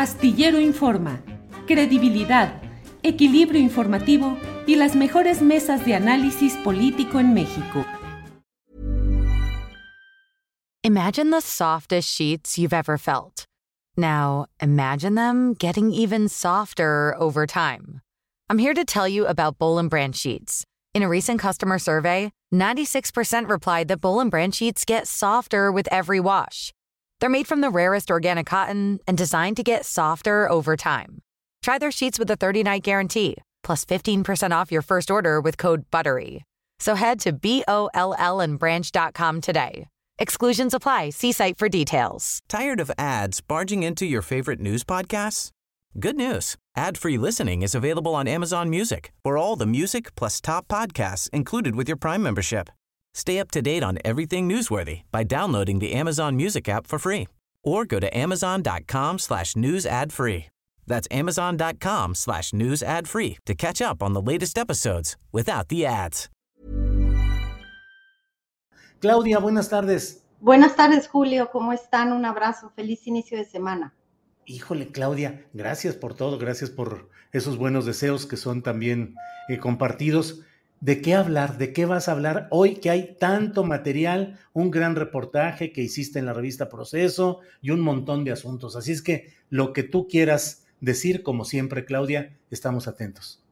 Astillero Informa, credibilidad, equilibrio informativo y las mejores mesas de análisis político en México. Imagine the softest sheets you've ever felt. Now, imagine them getting even softer over time. I'm here to tell you about Bowl and sheets. In a recent customer survey, 96% replied that Bowl and sheets get softer with every wash. They're made from the rarest organic cotton and designed to get softer over time. Try their sheets with a 30 night guarantee, plus 15% off your first order with code BUTTERY. So head to B O L L and branch.com today. Exclusions apply. See site for details. Tired of ads barging into your favorite news podcasts? Good news. Ad-free listening is available on Amazon Music for all the music plus top podcasts included with your Prime membership. Stay up to date on everything newsworthy by downloading the Amazon Music app for free or go to amazon.com slash news ad free. That's amazon.com slash news ad free to catch up on the latest episodes without the ads. Claudia, buenas tardes. Buenas tardes, Julio. ¿Cómo están? Un abrazo. Feliz inicio de semana. Híjole, Claudia, gracias por todo, gracias por esos buenos deseos que son también eh, compartidos. ¿De qué hablar? ¿De qué vas a hablar hoy que hay tanto material, un gran reportaje que hiciste en la revista Proceso y un montón de asuntos? Así es que lo que tú quieras decir, como siempre, Claudia, estamos atentos.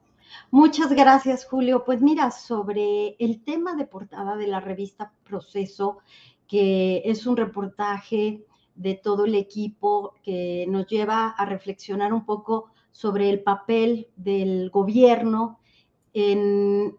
Muchas gracias, Julio. Pues mira, sobre el tema de portada de la revista Proceso, que es un reportaje de todo el equipo que nos lleva a reflexionar un poco sobre el papel del gobierno en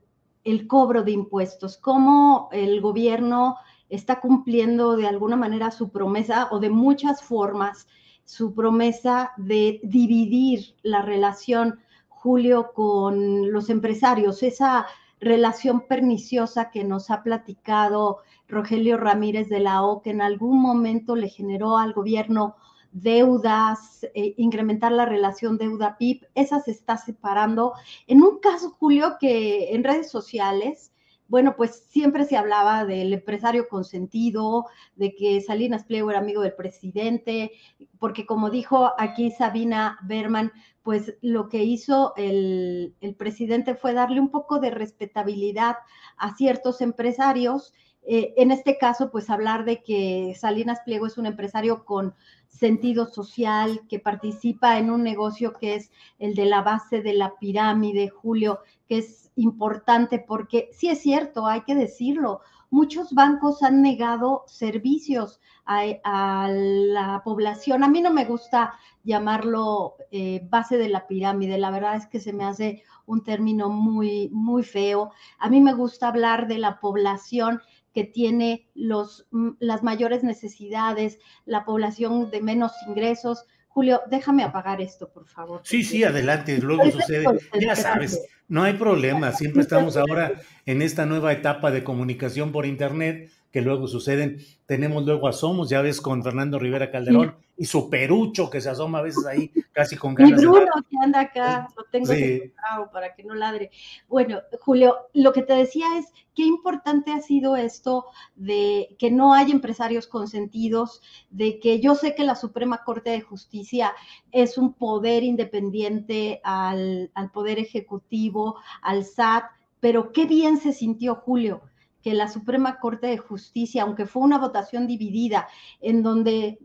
el cobro de impuestos, cómo el gobierno está cumpliendo de alguna manera su promesa o de muchas formas su promesa de dividir la relación, Julio, con los empresarios, esa relación perniciosa que nos ha platicado Rogelio Ramírez de la O, que en algún momento le generó al gobierno deudas, eh, incrementar la relación deuda-PIB, esa se está separando. En un caso, Julio, que en redes sociales, bueno, pues siempre se hablaba del empresario consentido, de que Salinas Pliego era amigo del presidente, porque como dijo aquí Sabina Berman, pues lo que hizo el, el presidente fue darle un poco de respetabilidad a ciertos empresarios. Eh, en este caso, pues hablar de que Salinas Pliego es un empresario con sentido social, que participa en un negocio que es el de la base de la pirámide, Julio, que es importante porque sí es cierto, hay que decirlo, muchos bancos han negado servicios a, la población. A mí no me gusta llamarlo eh, base de la pirámide, la verdad es que se me hace un término muy, muy feo. A mí me gusta hablar de la población que tiene los, mm, las mayores necesidades, la población de menos ingresos. Julio, déjame apagar esto, por favor. Sí, sí, adelante, luego sucede. Ya sabes, no hay problema, siempre estamos ahora en esta nueva etapa de comunicación por Internet que luego suceden. Tenemos luego asomos, ya ves, con Fernando Rivera Calderón y su perucho que se asoma a veces ahí casi con ganas. Y Bruno que anda acá, lo tengo sí. para que no ladre. Bueno, Julio, lo que te decía es qué importante ha sido esto de que no hay empresarios consentidos, de que yo sé que la Suprema Corte de Justicia es un poder independiente al, al Poder Ejecutivo, al SAT, pero qué bien se sintió Julio que la Suprema Corte de Justicia, aunque fue una votación dividida, en donde,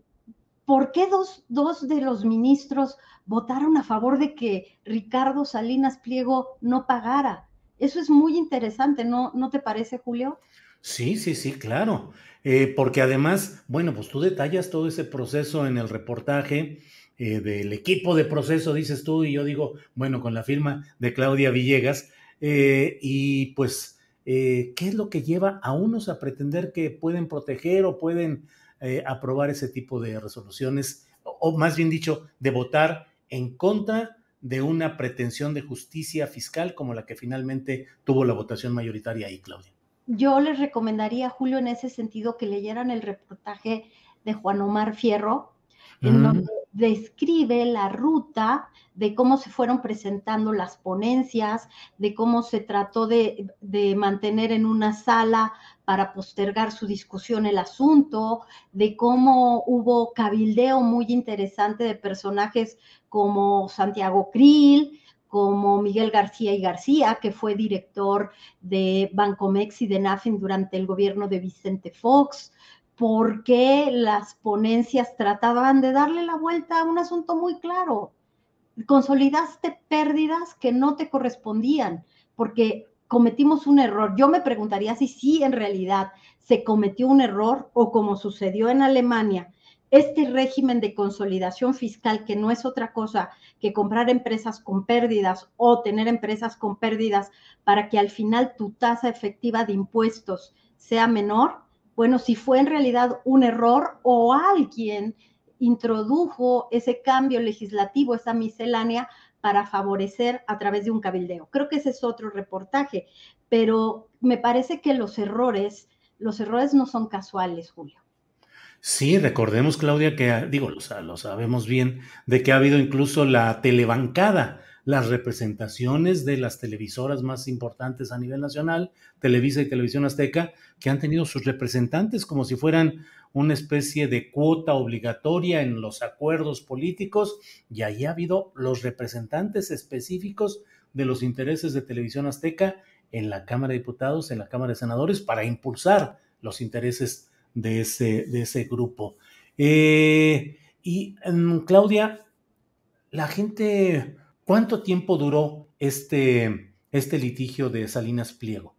¿por qué dos, dos de los ministros votaron a favor de que Ricardo Salinas Pliego no pagara? Eso es muy interesante, ¿no, ¿No te parece, Julio? Sí, sí, sí, claro. Eh, porque además, bueno, pues tú detallas todo ese proceso en el reportaje eh, del equipo de proceso, dices tú, y yo digo, bueno, con la firma de Claudia Villegas, eh, y pues ¿qué es lo que lleva a unos a pretender que pueden proteger o pueden eh, aprobar ese tipo de resoluciones, o, más bien dicho, de votar en contra de una pretensión de justicia fiscal como la que finalmente tuvo la votación mayoritaria ahí, Claudia? Yo les recomendaría, Julio, en ese sentido, que leyeran el reportaje de Juan Omar Fierro, en donde describe la ruta de cómo se fueron presentando las ponencias, de cómo se trató de, de, mantener en una sala para postergar su discusión el asunto, de cómo hubo cabildeo muy interesante de personajes como Santiago Krill, como Miguel García y García, que fue director de Bancomex y de NAFIN durante el gobierno de Vicente Fox, porque las ponencias trataban de darle la vuelta a un asunto muy claro. Consolidaste pérdidas que no te correspondían, porque cometimos un error. Yo me preguntaría si sí en realidad se cometió un error o como sucedió en Alemania, este régimen de consolidación fiscal, que no es otra cosa que comprar empresas con pérdidas o tener empresas con pérdidas para que al final tu tasa efectiva de impuestos sea menor, bueno, si fue en realidad un error o alguien introdujo ese cambio legislativo, esa miscelánea, para favorecer a través de un cabildeo. Creo que ese es otro reportaje, pero me parece que los errores, los errores no son casuales, Julio. Sí, recordemos, Claudia, que, digo, lo, lo, sabemos bien, de que ha habido incluso la telebancada, las representaciones de las televisoras más importantes a nivel nacional, Televisa y Televisión Azteca, que han tenido sus representantes como si fueran una especie de cuota obligatoria en los acuerdos políticos, y ahí ha habido los representantes específicos de los intereses de Televisión Azteca en la Cámara de Diputados, en la Cámara de Senadores, para impulsar los intereses de ese, de ese grupo. Eh, y mm, Claudia, la gente, ¿cuánto tiempo duró este, este litigio de Salinas Pliego?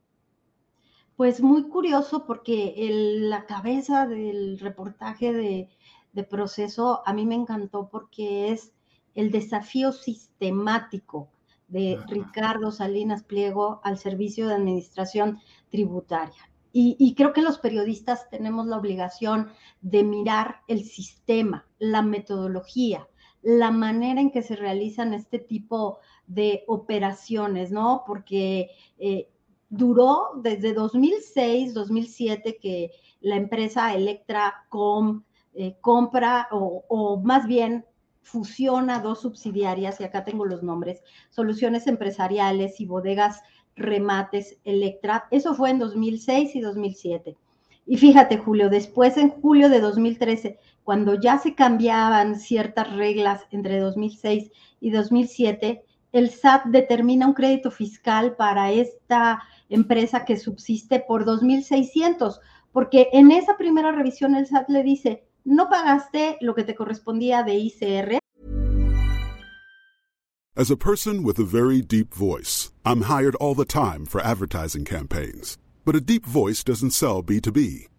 Pues muy curioso porque el, la cabeza del reportaje de, de proceso a mí me encantó porque es el desafío sistemático de Ricardo Salinas Pliego al servicio de administración tributaria. Y, creo que los periodistas tenemos la obligación de mirar el sistema, la metodología, la manera en que se realizan este tipo de operaciones, ¿no? Porque eh, duró desde 2006, 2007 que la empresa Electracom eh, compra o, o más bien fusiona dos subsidiarias, y acá tengo los nombres, soluciones empresariales y bodegas remates Electra. Eso fue en 2006 y 2007. Y fíjate, Julio, después en julio de 2013, cuando ya se cambiaban ciertas reglas entre 2006 y 2007, el SAT determina un crédito fiscal para esta empresa que subsiste por 2.600, porque en esa primera revisión el SAT le dice, no pagaste lo que te correspondía de ICR, As a person with a very deep voice, I'm hired all the time for advertising campaigns. But a deep voice doesn't sell B2B,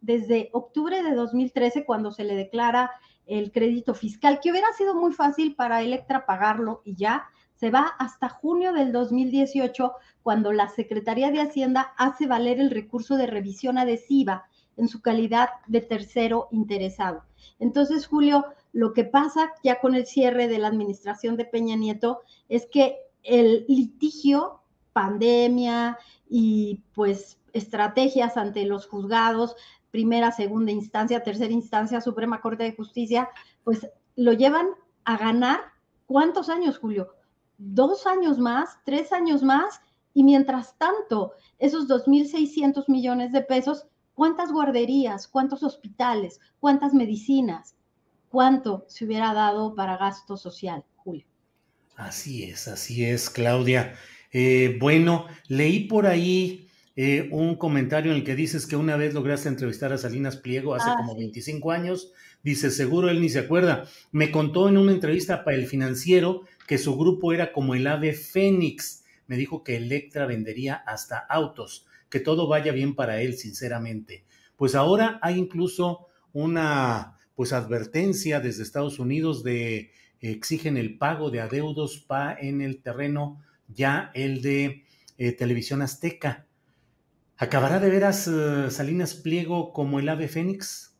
desde octubre de 2013, cuando se le declara el crédito fiscal, que hubiera sido muy fácil para Electra pagarlo y ya, se va hasta junio del 2018, cuando la Secretaría de Hacienda hace valer el recurso de revisión adhesiva en su calidad de tercero interesado. Entonces, Julio, lo que pasa ya con el cierre de la administración de Peña Nieto es que el litigio pandemia y pues estrategias ante los juzgados, primera, segunda instancia, tercera instancia, Suprema Corte de Justicia, pues lo llevan a ganar ¿cuántos años, Julio? Dos años más, tres años más, y mientras tanto, esos 2.600 millones de pesos, ¿cuántas guarderías, cuántos hospitales, cuántas medicinas, cuánto se hubiera dado para gasto social, Julio? Así es, así es, Claudia. Eh, bueno, leí por ahí eh, un comentario en el que dices que una vez lograste entrevistar a Salinas Pliego hace ah, como 25 años. Dice, seguro él ni se acuerda. Me contó en una entrevista para el financiero que su grupo era como el ave fénix. Me dijo que Electra vendería hasta autos, que todo vaya bien para él, sinceramente. Pues ahora hay incluso una pues advertencia desde Estados Unidos de exigen el pago de adeudos pa en el terreno ya el de eh, Televisión Azteca. ¿Acabará de veras eh, Salinas Pliego como el ave fénix?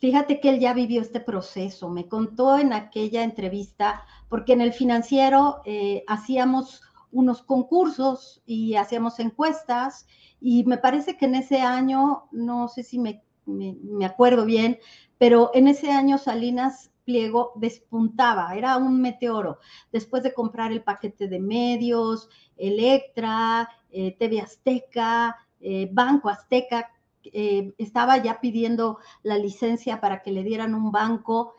Fíjate que él ya vivió este proceso, me contó en aquella entrevista, porque en el financiero eh, hacíamos unos concursos y hacíamos encuestas y me parece que en ese año, no sé si me, me acuerdo bien, pero en ese año Salinas pliego despuntaba, era un meteoro. Después de comprar el paquete de medios, Electra, eh, TV Azteca, eh, Banco Azteca, eh, estaba ya pidiendo la licencia para que le dieran un banco.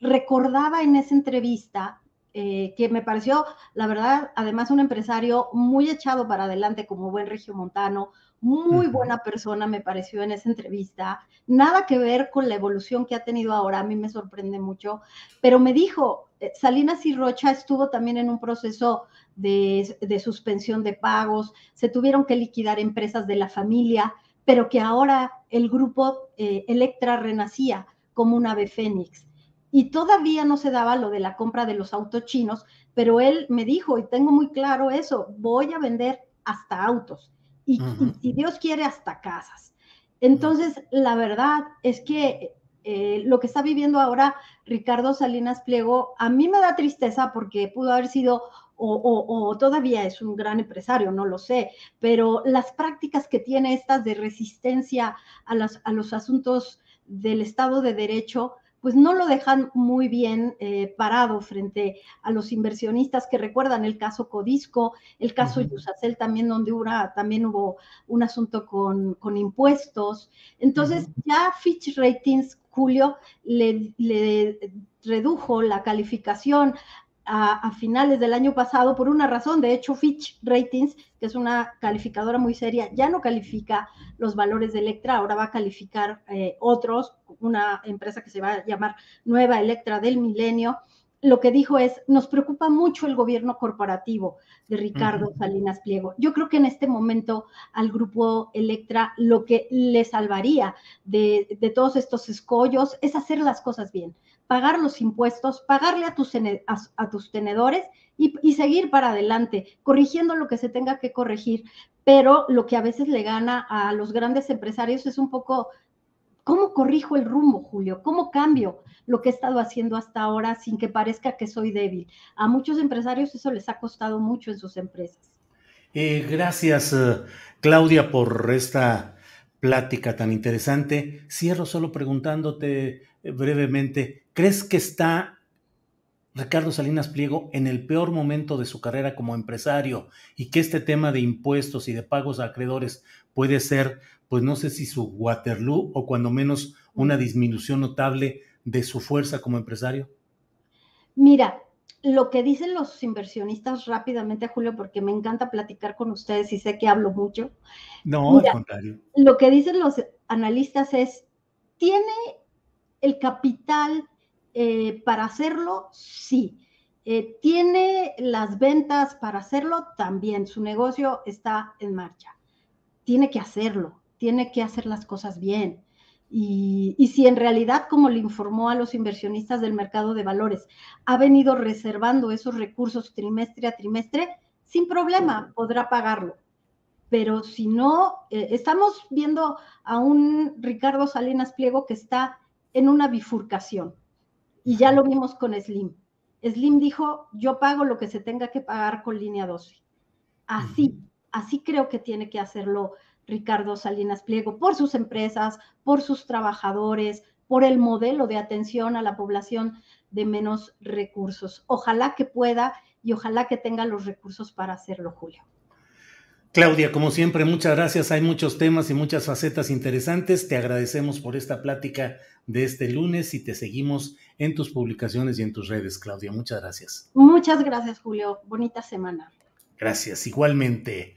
recordaba en esa entrevista que me pareció, la verdad, además un empresario muy echado para adelante como buen regiomontano, muy buena persona me pareció en esa entrevista, nada que ver con la evolución que ha tenido ahora, a mí me sorprende mucho, pero me dijo, eh, Salinas y Rocha estuvo también en un proceso de, suspensión de pagos, se tuvieron que liquidar empresas de la familia, pero que ahora el grupo eh, Electra renacía como un ave fénix. Y todavía no se daba lo de la compra de los autos chinos, pero él me dijo, y tengo muy claro eso, voy a vender hasta autos y, si Dios quiere hasta casas. Entonces, la verdad es que eh, lo que está viviendo ahora Ricardo Salinas Pliego, a mí me da tristeza porque pudo haber sido o, todavía es un gran empresario, no lo sé, pero las prácticas que tiene estas de resistencia a, a los asuntos del Estado de Derecho, pues no lo dejan muy bien eh, parado frente a los inversionistas que recuerdan el caso Codisco, el caso Yusacel también, donde también hubo un asunto con, impuestos. Entonces, ya Fitch Ratings, Julio, le, le redujo la calificación a, finales del año pasado por una razón. De hecho, Fitch Ratings, que es una calificadora muy seria, ya no califica los valores de Electra, ahora va a calificar eh, otros, una empresa que se va a llamar Nueva Electra del Milenio. Lo que dijo es, nos preocupa mucho el gobierno corporativo de Ricardo Salinas Pliego. Yo creo que en este momento al grupo Electra lo que le salvaría de, de todos estos escollos es hacer las cosas bien pagar los impuestos, pagarle a tus, a, tus tenedores y, seguir para adelante, corrigiendo lo que se tenga que corregir. Pero lo que a veces le gana a los grandes empresarios es un poco, ¿cómo corrijo el rumbo, Julio? ¿Cómo cambio lo que he estado haciendo hasta ahora sin que parezca que soy débil? A muchos empresarios eso les ha costado mucho en sus empresas. Eh, gracias, eh, Claudia, por esta plática tan interesante. Cierro solo preguntándote eh, brevemente, ¿crees que está Ricardo Salinas Pliego en el peor momento de su carrera como empresario y que este tema de impuestos y de pagos a acreedores puede ser, pues no sé si su Waterloo o cuando menos una disminución notable de su fuerza como empresario? Mira, lo que dicen los inversionistas rápidamente, Julio, porque me encanta platicar con ustedes y sé que hablo mucho. No, al contrario. Lo que dicen los analistas es, tiene el capital eh, para hacerlo, sí. Eh, ¿Tiene las ventas para hacerlo? También. Su negocio está en marcha. Tiene que hacerlo, tiene que hacer las cosas bien. Y, y, si en realidad, como le informó a los inversionistas del mercado de valores, ha venido reservando esos recursos trimestre a trimestre, sin problema podrá pagarlo. Pero si no, eh, estamos viendo a un Ricardo Salinas Pliego que está en una bifurcación. Y ya lo vimos con Slim. Slim dijo, yo pago lo que se tenga que pagar con línea 12. Así, así creo que tiene que hacerlo Ricardo Salinas Pliego, por sus empresas, por sus trabajadores, por el modelo de atención a la población de menos recursos. Ojalá que pueda y ojalá que tenga los recursos para hacerlo, Julio. Claudia, como siempre, muchas gracias. Hay muchos temas y muchas facetas interesantes. Te agradecemos por esta plática de este lunes y te seguimos en tus publicaciones y en tus redes, Claudia. Muchas gracias. Muchas gracias, Julio. Bonita semana. Gracias, igualmente.